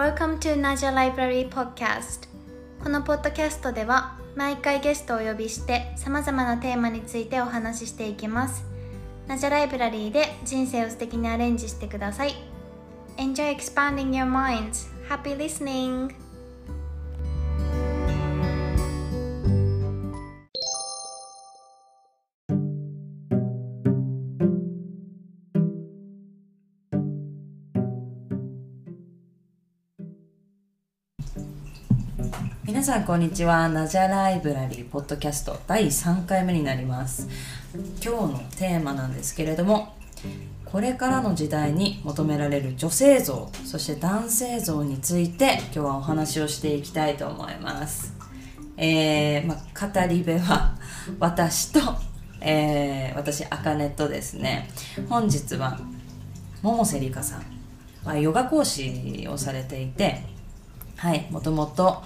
Welcome to Naja Library Podcast. このポッドキャストでは毎回ゲストをお呼びしてさまざまなテーマについてお話ししていきます。ナジャライブラリーで人生を素敵にアレンジしてください。Enjoy expanding your minds. Happy listening! 皆さんこんにちは。ナジャライブラリーポッドキャスト第3回目になります。今日のテーマなんですけれどもこれからの時代に求められる女性像そして男性像について今日はお話をしていきたいと思います。えー、まあ、語り部は私と、えー、私あかねとですね。本日は百瀬里香さん。はヨガ講師をされていてはいもともと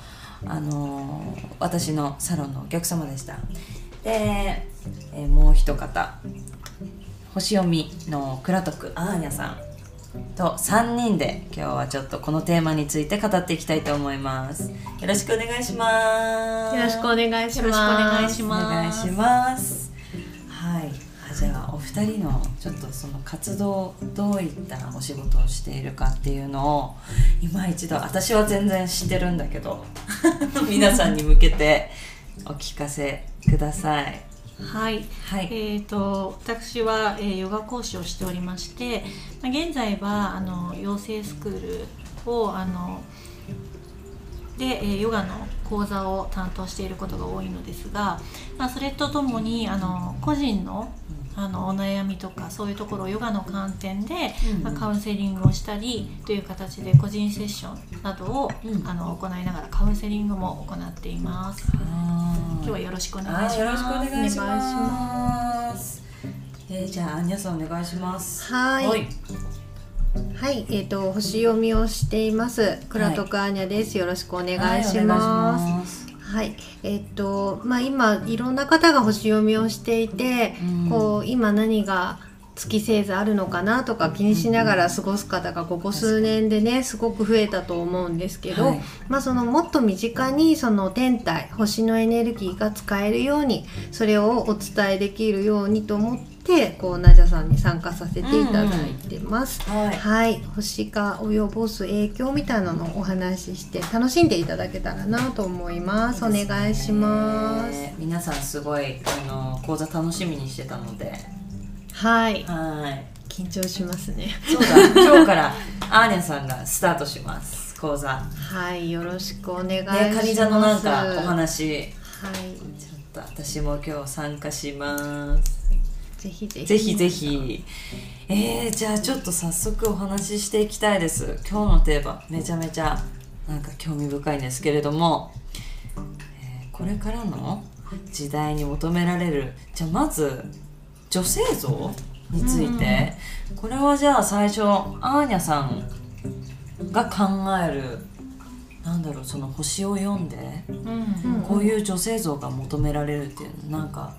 あのー私のサロンのお客様でした。で、えーもう一方星読みの倉徳アーニャさんと3人で今日はちょっとこのテーマについて語っていきたいと思います。よろしくお願いします。よろしくお願いします。よろしくお願いしおます。願いしますはい。あじゃあお二人のちょっとその活動どういったお仕事をしているかっていうのを今一度私は全然知ってるんだけど 皆さんに向けてお聞かせください。はい、はい。えー、と私は、えーヨガ講師をしておりまして、まあ、現在はあの養成スクールをあので、えーヨガの講座を担当していることが多いのですが、まあ、それとともにあの個人のあのお悩みとかそういうところをヨガの観点で、うん。まあ、カウンセリングをしたりという形で個人セッションなどを、うん。あの行いながらカウンセリングも行っています。今日はよろしくお願いします。あよろしくお願いします。えー、じゃあアンニャさんお願いします。はい。はい。はい、えっ、と星読みをしています。倉徳アーニャです。よろしくお願いします。すはい、えっ、とまあ今いろんな方が星読みをしていて、うん。こう今何が月星座あるのかなとか気にしながら過ごす方がここ数年でねすごく増えたと思うんですけど、はい。まあそのもっと身近にその天体星のエネルギーが使えるようにそれをお伝えできるようにと思ってこうナジャさんに参加させていただいてます。はい。はい、星が及ぼす影響みたいなのをお話しして楽しんでいただけたらなと思います。お願いします。ね皆さんすごいあの講座楽しみにしてたので。はい、はい。緊張しますね。そうだ。今日からアーニャさんがスタートします。講座。ねはい、よろしくお願いします。カニ座のなんかお話。はい、ちょっと私も今日参加しますぜひぜひ。ぜひぜひ。えー、じゃあちょっと早速お話ししていきたいです。今日のテーマめちゃめちゃなんか興味深いんですけれども、えーこれからの時代に求められるじゃあまず女性像について、これはじゃあ最初アーニャさんが考えるなんだろうその星を読んで、うん。うん。こういう女性像が求められるっていうなんか、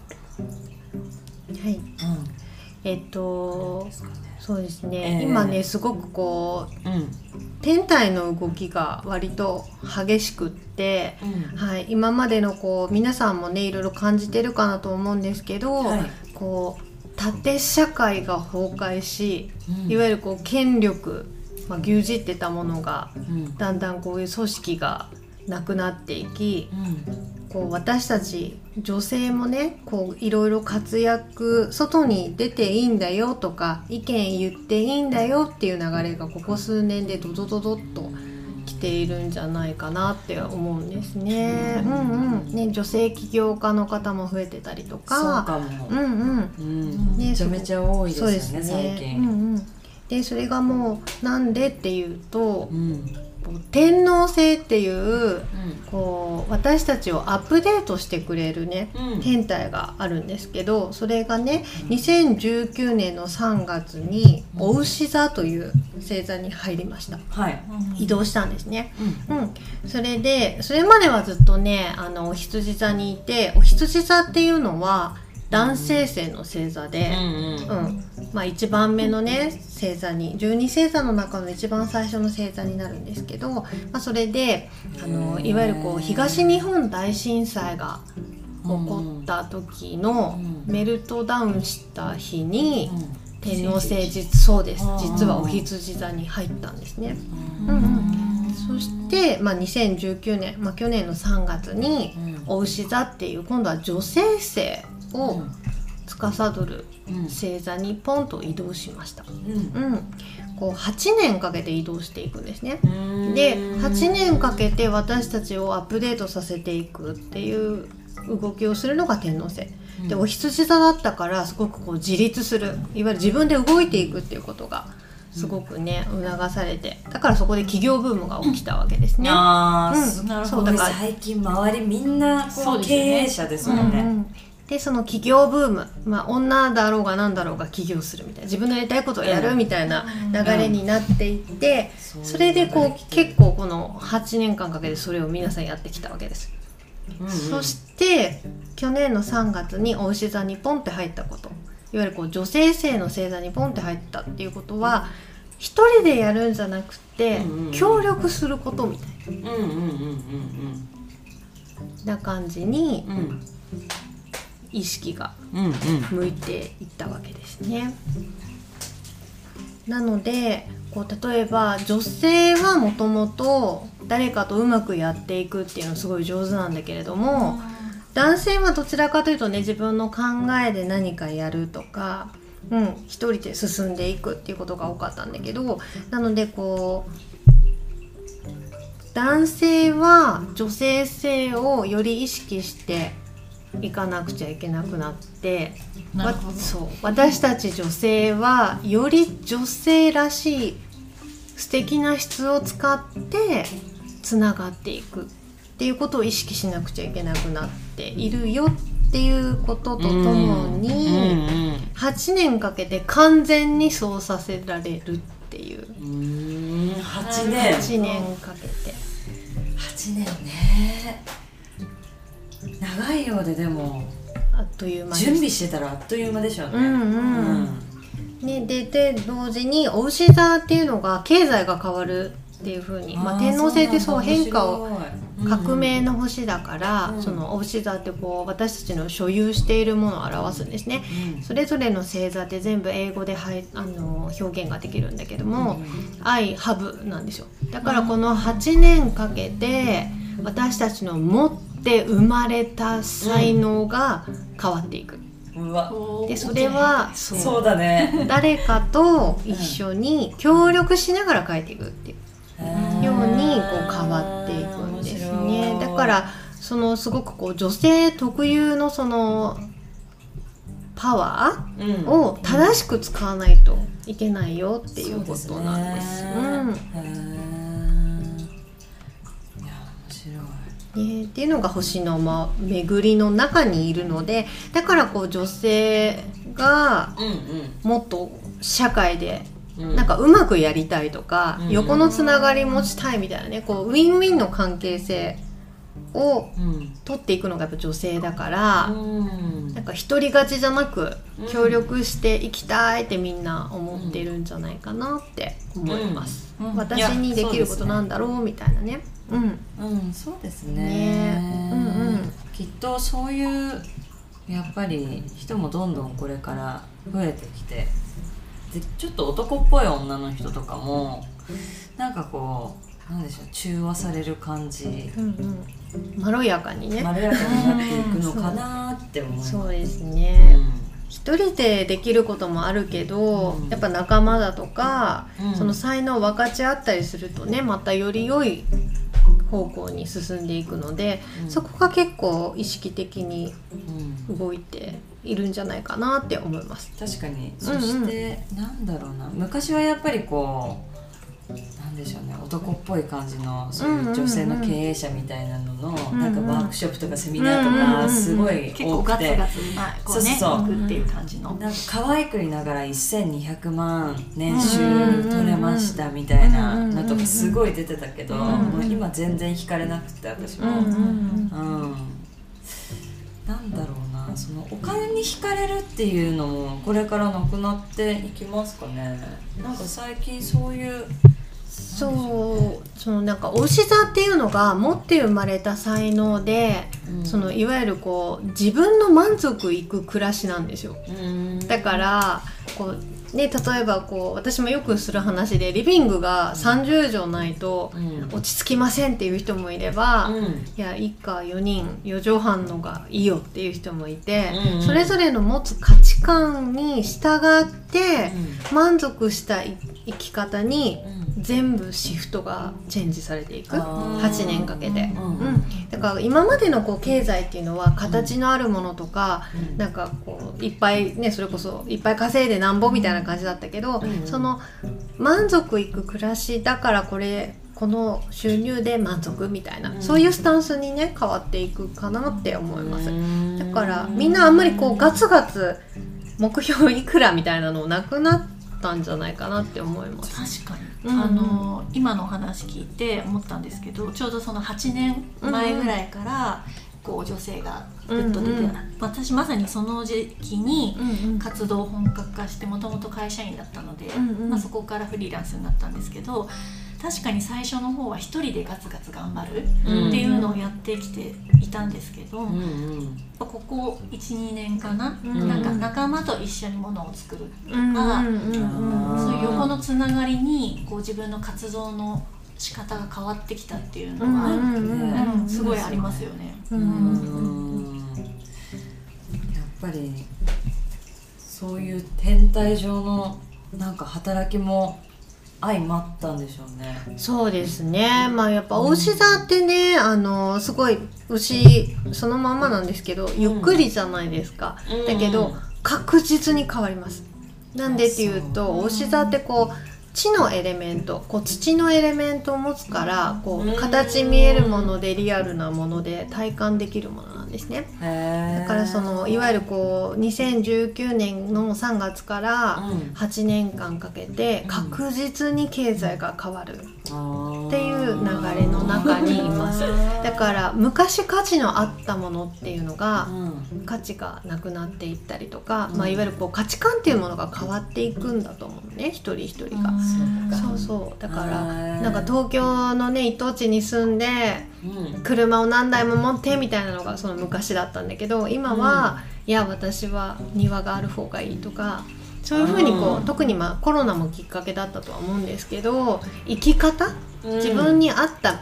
はい、うん、えっと、そうですね。ええ。今ね、すごくこううん。天体の動きが割と激しくって。うん。はい、今までのこう皆さんもねいろいろ感じてるかなと思うんですけど、はい。こう縦社会が崩壊し、うん。いわゆるこう権力、まあ、牛耳ってたものがうん。だんだんこういう組織がなくなっていきうんこう私たち女性もねこういろいろ活躍外に出ていいんだよとか意見言っていいんだよっていう流れがここ数年でドドドドッと来ているんじゃないかなって思うんですね。うんうん、ね女性起業家の方も増えてたりとそうか。かも、うんうん。うんねめちゃめちゃ多いですそうよねですね。最近、うんうん。でそれがもうなんでっていうとうん天皇制っていううん。こう私たちをアップデートしてくれるねうん。天体があるんですけどそれがね2019年の3月にお牛座という星座に入りました。はい、移動したんですね。うん。うん、それでそれまではずっとねあのお羊座にいてお羊座っていうのは男性性の星座で、うんうん。まあ、1番目のね星座に12星座の中の一番最初の星座になるんですけど、まあ、それであのいわゆるこう東日本大震災が起こった時のうん。メルトダウンした日にうん。天王星実そうです。実はお羊座に入ったんですね。ううんん。そして、まあ、2019年、まあ、去年の3月にうん。お牛座っていう今度は女性性を司るうん。星座にポンと移動しました。うん。うん、こう8年かけて移動していくんですね。うんで8年かけて私たちをアップデートさせていくっていう動きをするのが天王星。でお羊座だったからすごくこう自立する。いわゆる自分で動いていくっていうことがすごくね促されて。だからそこで企業ブームが起きたわけですね。ああ、うん。すなるほど。そうだから最近周りみんなこそう経営者ですもんね、うんうんでその企業ブーム、まあ、女だろうが何だろうが起業するみたいな。自分のやりたいことをやるみたいな流れになっていって、うん。それでこう結構この8年間かけてそれを皆さんやってきたわけです。うんうん。そして去年の3月にお牛座にポンって入ったこと。いわゆるこう女性性の星座にポンって入ったっていうことは一人でやるんじゃなくて、うんうん協力することみたいうんうんうんな感じにうんうん意識が向いていったわけですね。なのでこう例えば女性はもともと誰かとうまくやっていくっていうのすごい上手なんだけれども、男性はどちらかというとね自分の考えで何かやるとか、うん、一人で進んでいくっていうことが多かったんだけどなのでこう男性は女性性をより意識していかなくちゃいけなくなってそう私たち女性はより女性らしい素敵な質を使ってつながっていく。っていうことを意識しなくちゃいけなくなっているよっていうこととともに、うんうん8年かけて完全にそうさせられるっていう。うーん8年。8年かけて。8年ね長いようででも。あっという間に準備してたらあっという間でしょうね。うんうん。ね、でで同時にお牛座っていうのが経済が変わるっていう風に。まあ、天皇制ってそう変化を革命の星だから、うんそのお牛座ってこう私たちの所有しているものを表すんですね。それぞれの星座って全部英語ではいあの表現ができるんだけども「I have」なんですよ。だからこの8年かけて私たちの持って生まれた才能が変わっていく。うわ。でそれはそう。そうだね。誰かと一緒に協力しながら書いていくっていう。ようにこう変わっていくんですね。だからそのすごくこう女性特有のそのパワーを正しく使わないといけないよっていうことなんです。うんね、っていうのが星の、ま、巡りの中にいるのでだからこう女性がうんもっと社会でうん。なんかうまくやりたいとか、うん横のつながり持ちたいみたいなねこうウィンウィンの関係性をうん。取っていくのがやっぱ女性だから、うん。なんか一人勝ちじゃなくうん。協力していきたいってみんな思ってるんじゃないかなって思います、うん。うん。私にできることなんだろうみたいなねうん。うんそうですね。ね。うんうん。きっとそういうやっぱり人もどんどんこれから増えてきてでちょっと男っぽい女の人とかもなんかこうなんでしょう中和される感じ。うんうん。まろやかにね、まろやかになっていくのかなって思います。そうですね、うん一人でできることもあるけど、うん。やっぱ仲間だとか、うん。その才能を分かち合ったりするとねまたより良い方向に進んでいくので、うん。そこが結構意識的にうん。動いているんじゃないかなって思います。確かに。うんうん。そして、なんだろうな。昔はやっぱりこうなんでしょうね男っぽい感じのそういう女性の経営者みたいなのの、なんかワークショップとかセミナーとかすごい多くて、そうそう行くっていう感じの。なんか可愛くいながら1200万年収取れましたみたいなのとかすごい出てたけど、もう今全然惹かれなくて私も、うん。なんだろうなそのお金に惹かれるっていうのもこれからなくなっていきますかね。なんか最近そういうそうそのなんかおし座っていうのが持って生まれた才能で、うん。そのいわゆるこう自分の満足いく暮らしなんですよ。うん。だからこう、ね、例えばこう私もよくする話でリビングが30畳ないとうん。落ち着きませんっていう人もいれば、いうん。や一家4人4畳半のがいいよっていう人もいて、うん。うんそれぞれの持つ価値観に従って満足したい生き方に全部シフトがチェンジされていく。あー。8年かけて、うん。うん、だから今までのこう経済っていうのは形のあるものとか、うん。なんかこういっぱいねそれこそいっぱい稼いでなんぼみたいな感じだったけど、うん。その満足いく暮らしだからこれこの収入で満足みたいな、うん。そういうスタンスにね変わっていくかなって思います。うん。だからみんなあんまりこうガツガツ目標いくらみたいなのなくなったんじゃないかなって思います。確かに、うん。うんあの今のお話聞いて思ったんですけどちょうどその8年前ぐらいから、こう女性がぐっと出て、うんうん。私まさにその時期に活動を本格化してもともと会社員だったので、うんうん。まあ、そこからフリーランスになったんですけど確かに最初の方は一人でガツガツ頑張るうん。っていうのをやってきていたんですけど、うんうん。ここ12年かな、うん。なんか仲間と一緒にものを作るとか、うんうんうんうん。そういう横のつながりにこう自分の活動の仕方が変わってきたっていうのは、うんうんうん。うんすごいありますよね。うん。うん。やっぱりそういう天体上のなんか働きも相まったんでしょうね。そうですね。まあやっぱお牛座ってねあのすごい牛そのまんまなんですけどゆっくりじゃないですか、うん。だけど確実に変わります。なんでっていうとお牛座ってこう地のエレメントこう土のエレメントを持つからこう形見えるものでリアルなもので体感できるものですね。だだからそのいわゆるこう2019年の3月からうん。8年間かけて確実に経済が変わる。っっていう流れの中にいます。だから昔価値のあったものっていうのが価値がなくなっていったりとか、まあ、いわゆるこう価値観っていうものが変わっていくんだと思うね一人一人が。そうそう。だからなんか東京のね一等地に住んでうん。車を何台も持ってみたいなのがその昔だったんだけど今は、いや私は庭がある方がいいとかそういうふうにこう、うん。特にまあコロナもきっかけだったとは思うんですけど生き方？自分に合った、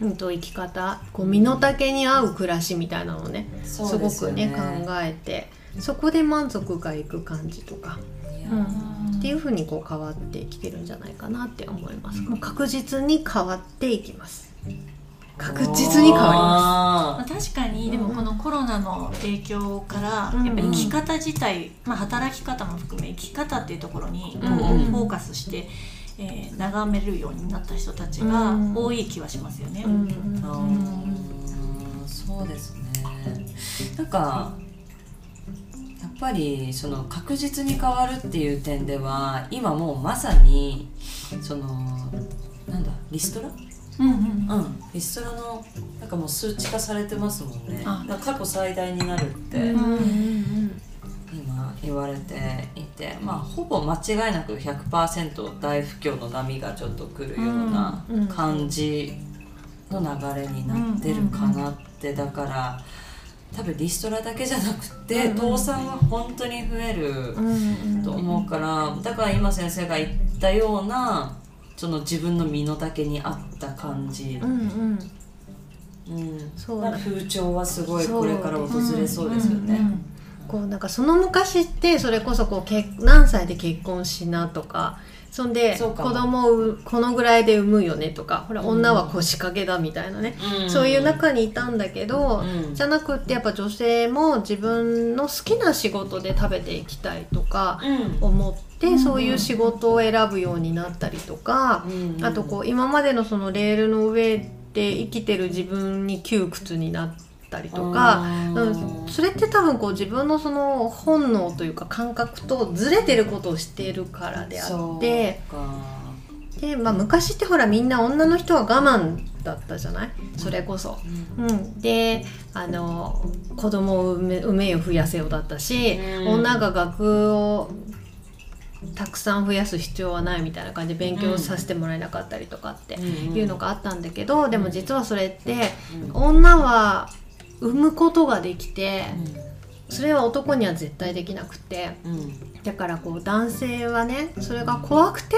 うん、と生き方？こう身の丈に合う暮らしみたいなのをねすそうごですよね。くね考えてそこで満足がいく感じとか、うん、っていうふうにこう変わってきてるんじゃないかなって思います。もう確実に変わっていきます確実に変わりままあ、あ確かにでもこのコロナの影響からうん。やっぱり生き方自体、まあ、働き方も含め生き方っていうところにこうフォーカスして、えー眺めるようになった人たちがうん。多い気はしますよね。す、う。そうですね。なんかやっぱりその確実に変わるっていう点では今もうまさにそのなんだリストラうんうんうん。リストラのなんかもう数値化されてますもんね。過去最大になるって。うんうん今言われていて。まあほぼ間違いなく100%大不況の波がちょっと来るような感じの流れになってるかなって。だから多分リストラだけじゃなくてうん倒産は本当に増えると思うから。だから今先生が言ったようなその自分の身の丈に合った感じ。うんうん。うん。そうなんか風潮はすごいこれから訪れそうですよね。こうなんかその昔ってそれこそこう結何歳で結婚しなとかそんで子供を産このぐらいで産むよねとかほらうん。女は腰掛けだみたいなね、ん。そういう中にいたんだけど、うん。じゃなくってやっぱ女性も自分の好きな仕事で食べていきたいとかうん。思って、うんそういう仕事を選ぶようになったりとか、うん。あとこう今までのそのレールの上で生きてる自分に窮屈になったりとか、うん、それって多分こう自分のその本能というか感覚とずれてることをしているからであってで、まあ、昔ってほらみんな女の人は我慢だったじゃない？それこそ。うん、であの子供を産め産めよ増やせよだったし、うん。女が学をたくさん増やす必要はないみたいな感じで勉強させてもらえなかったりとかっていうのがあったんだけど、でも実はそれって女は産むことができてそれは男には絶対できなくてだからこう男性はねそれが怖くて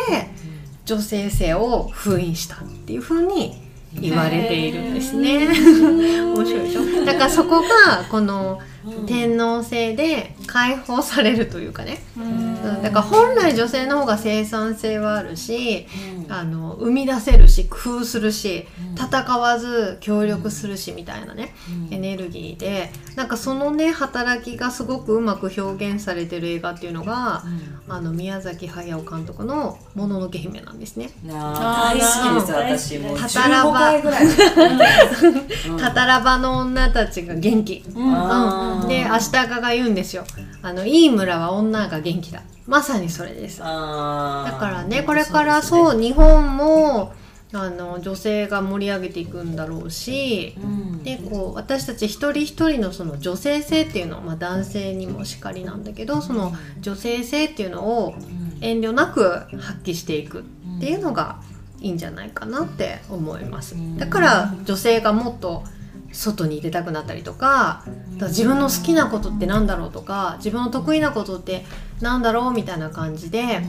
女性性を封印したっていう風に言われているんですね。面白いでしょ？だからそこがこの天皇制で解放されるというかね、うん。だから本来女性の方が生産性はあるしあの生み出せるし工夫するし戦わず協力するしみたいなねエネルギーでなんかそのね働きがすごくうまく表現されてる映画っていうのがあの宮崎駿監督の「もののけ姫」なんですね。大好きです私も。うたたらば。15回ぐらい。たたらばの女たちが元気、あーで足利が言うんですよ。あのいい村は女が元気だ。まさにそれです。だからねこれからそうう日本もあの女性が盛り上げていくんだろうしうん。でこう私たち一人一人のその女性性っていうのは、まあ、男性にもしかりなんだけどその女性性っていうのを遠慮なく発揮していくっていうのがいいんじゃないかなって思います。だから女性がもっと外に出たくなったりとかだ自分の好きなことってなんだろうとか自分の得意なことってなんだろうみたいな感じで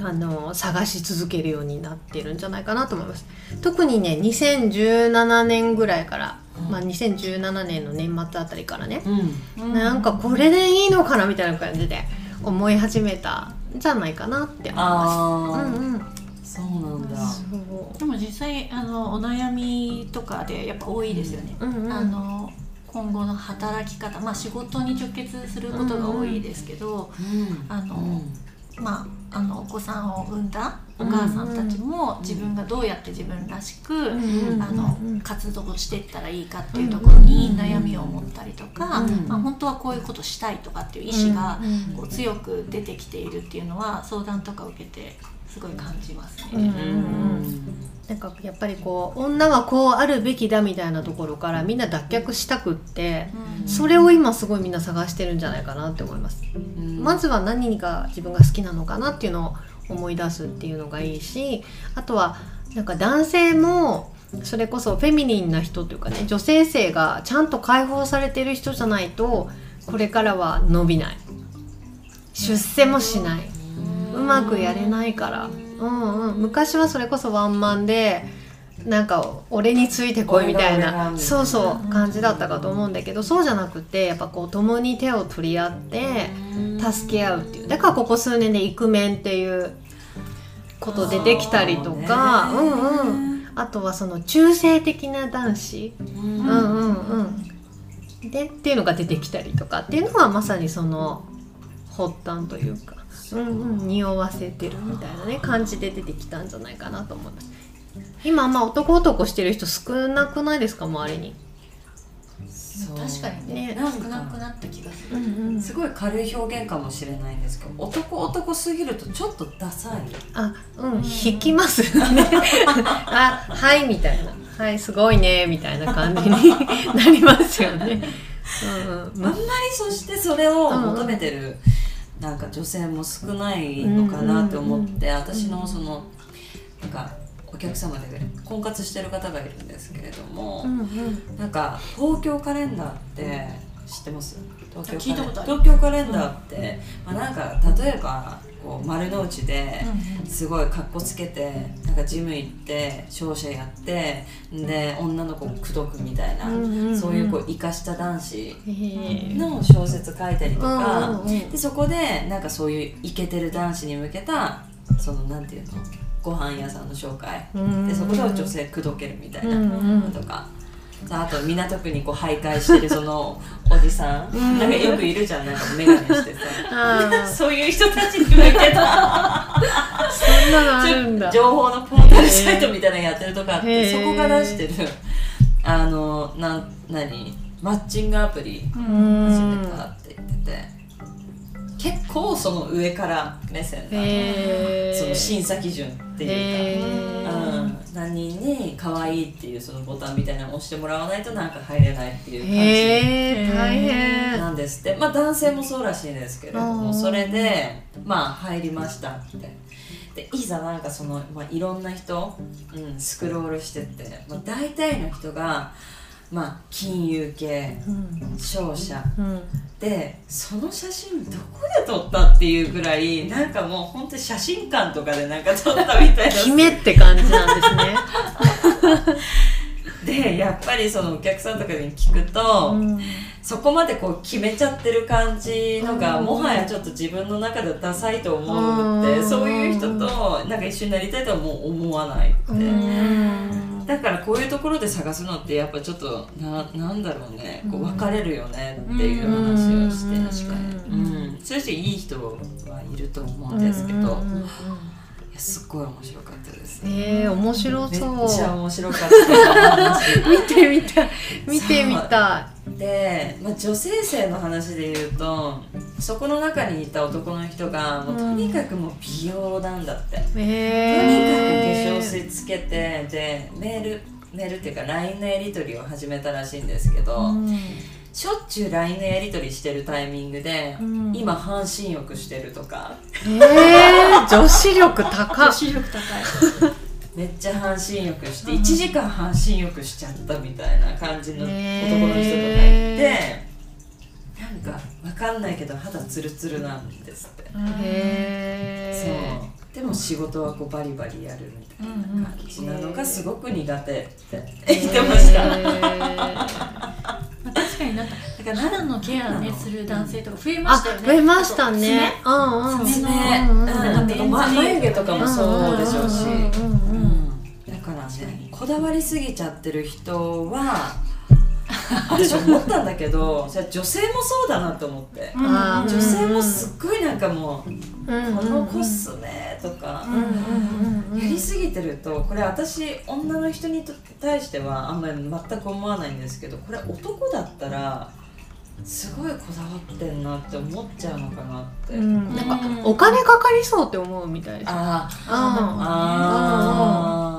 あの探し続けるようになってるんじゃないかなと思います。特にね2017年ぐらいから、まあ、2017年の年末あたりからね、うん。なんかこれでいいのかなみたいな感じで思い始めたんじゃないかなって思います。ああ、うんうん、そうなんだ。でも実際あのお悩みとかでやっぱ多いですよね、うんうん。あの今後の働き方まあ仕事に直結することが多いですけど、うんあのまあ、あのお子さんを産んだお母さんたちも自分がどうやって自分らしく、うんあのうん活動をしていったらいいかっていうところに悩みを持ったりとか、うんまあ、本当はこういうことしたいとかっていう意思がうん。こう強く出てきているっていうのは相談とか受けてすごい感じますね。うん。うん。うんなんかやっぱりこう女はこうあるべきだみたいなところからみんな脱却したくってうん。それを今すごいみんな探してるんじゃないかなって思います。うん。まずは何が自分が好きなのかなっていうのを思い出すっていうのがいいしあとはなんか男性もそれこそフェミニンな人というかね女性性がちゃんと解放されてる人じゃないとこれからは伸びない。出世もしないうまくやれないから、うんうん、昔はそれこそワンマンでなんか俺についてこいみたいなそうそう感じだったかと思うんだけどそうじゃなくてやっぱこう共に手を取り合って助け合うっていう。だからここ数年でイクメンっていうこと出てきたりとか。そうんうん。あとはその中性的な男子。うん。うんうんうん。でっていうのが出てきたりとか。っていうのはまさにその発端というか、うんうん、匂わせてるみたいなね感じで出てきたんじゃないかなと思います今まあ男男してる人少なくないですか周りに、そう。確かにねね。少なくなった気がする。うんすごい軽い表現かもしれないんですけど男男すぎるとちょっとダサい。あうん引きますね。あはいみたいな。はいすごいねみたいな感じに なりますよね。うんうん。あんまりそしてそれを求めてる、なんか女性も少ないのかなって思って、私のそのなんかお客様で婚活してる方がいるんですけれども、うんうん。なんか東京カレンダーって知ってます？東京カレンダーって、まあ、なんか例えばこう丸の内でうんすごい格好つけてなんかジム行って商社やってで女の子を口説くみたいな、そういうこう生かした男子の小説書いたりとうんか、でそこでなんかそういうイケてる男子に向けたそのなんていうのご飯屋さんの紹介。うんでそこで女性口説けるみたいなとか。さああと港区にこう徘徊してるその おじさん、うん。なんかよくいるじゃん。なんか眼鏡してさ。あそういう人たちに向けた。あそんなのあるんだ。情報のポータルサイトみたいなのやってるとかあってそこが出してる。あのな何？マッチングアプリ。う始んめたって言ってて結構その上から目線なその審査基準っていうへか、ー。うん、うん何人に可愛いっていうそのボタンみたいなのを押してもらわないとなんか入れないっていう感じ大変。なんですって。まあ男性もそうらしいんですけれどうん。もそれでまあ入りましたってでいざなんかその、まあ、いろんな人、うん、スクロールしてって、まあ、大体の人がまあ金融系うん。商社。うん。でその写真どこで撮ったっていうぐらいなんかもう本当に写真館とかでなんか撮ったみたいな。決めって感じなんですね。でやっぱりそのお客さんとかに聞くと、うん。そこまでこう決めちゃってる感じのが、うん。もはやちょっと自分の中ではダサいと思うって、うん。そういう人となんか一緒になりたいとはもう思わないって、うんだからこういうところで探すのってやっぱちょっとななんだろうね。こう分かれるよね。っていう話をして、うん。確かに、うん、そういう人いい人はいると思うんですけど、すっごい面白かったです。ええ面白めっそうちゃ面白かった。話見てみた。い見てみた。で、まあ、女性性の話で言うとそこの中にいた男の人がもうとにかくもう美容なんだって、いとにかく化え粧水つけてでメールメールっていうか LINE のやり取りを始めたらしいんですけど、しょっちゅう LINE のやり取りしてるタイミングで、うん。今半身浴してるとか。ええ女子力高女っ子力高い。めっちゃ半身浴して1時間半身浴しちゃったみたいな感じの男の人とかいて、へなんかわかんないけど肌ツルツルなんですって、へそうでも仕事はこうバリバリやるみたいな感じなのがすごく苦手ってえ言ってました、まあ、確かになんかだから肌のケアねする男性とか増えまあしたよね。増えましたね。うんうん爪うんうん。うんなんかま眉毛とかもそうでしょうし、うんうんうんうんだからねこだわりすぎちゃってる人は私思ったんだけどそれ女性もそうだなと思って、あー女性もすっごいなんかもう、うん。このコスメとか、うん。うん。うん。やりすぎてるとこれ私女の人に対してはあんまり全く思わないんですけどこれ男だったらすごいこだわってんなって思っちゃうのかなって、うん。なんかお金かかりそうって思うみたいです。あー。ああー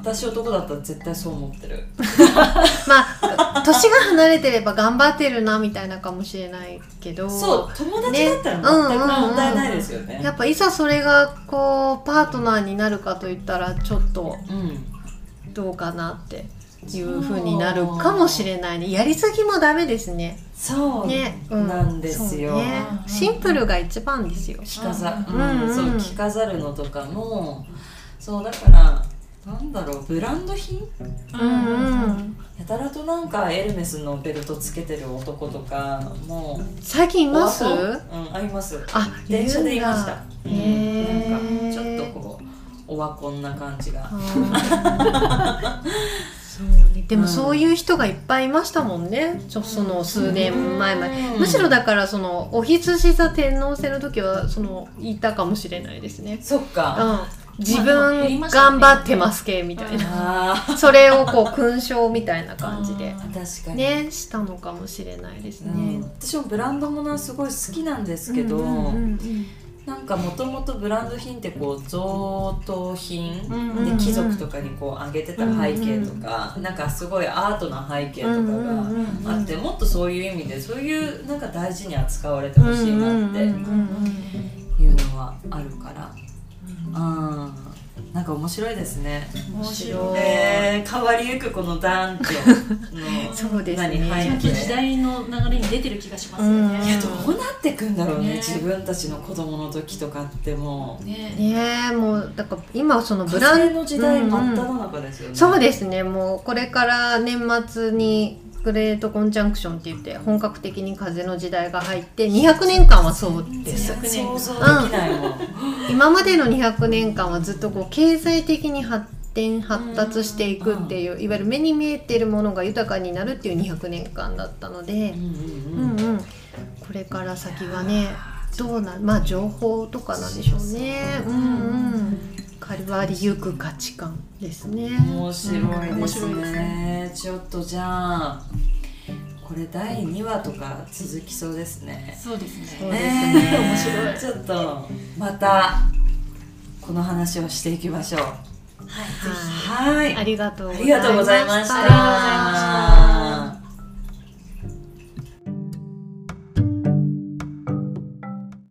私男だったら絶対そう思ってる。まあ年が離れてれば頑張ってるなみたいなかもしれないけど。そう友達だったら全く問題ないですよね。やっぱいざそれがこうパートナーになるかといったらちょっとうん。どうかなっていう風になるかもしれないね。やりすぎもダメですね。そうね、うなんですよ、ね。シンプルが一番ですよ。着飾ううんうん。そう着飾るのとかも。そうだからなんだろうブランド品？うんうん。やたらとなんかエルメスのベルトつけてる男とかも最近います？うんあります。あ電車でいました。いるんなんかちょっとこうオワコンな感じが。そうね。でもそういう人がいっぱいいましたもんね。ちょその数年前まで。うん。むしろだからそのお羊座天皇制の時はそのいたかもしれないですね。そっか。うん自分頑張ってますけみたいな。あそれをこう勲章みたいな感じで。ー確かに。ねしたのかもしれないですうねん、私もブランドものすごい好きなんですけど、うんうんうんなんかもともとブランド品ってこう贈答品、うんうんうん。で貴族とかにこうあげてた背景とか、なんかすごいアートな背景とかがあって、もっとそういう意味でそういうなんか大事に扱われてほしいなっていうのはあるから、うんなんか面白いですね。面白い。えー変わりゆくこの男女の そうですね。何ちゃんと背景時代の流れに出てる気がしますよね。うん。いやどうなってくんだろうねね。自分たちの子供の時とかってもう。ね。ねえもうだから今そのブブランランの時代うん真っ只中ですよね、そうですね。もうこれから年末にグレートコンジャンクションって言って本格的に風の時代が入って200年間はそうです。200年想像できないもん、今までの200年間はずっとこう経済的に発展発達していくっていういわゆる目に見えているものが豊かになるっていう200年間だったので、うんうんうん。うんうん、これから先はねどうなまあ情報とかなんでしょうね。うんうん変わりゆく価値観ですね。面白いです面白いですね。ちょっとじゃあこれ第2話とか続きそうですね。そうですそうね。ですね面白い。ちょっとまたこの話をしていきましょう。はい、はい。ありがとうございました。ありがとうございました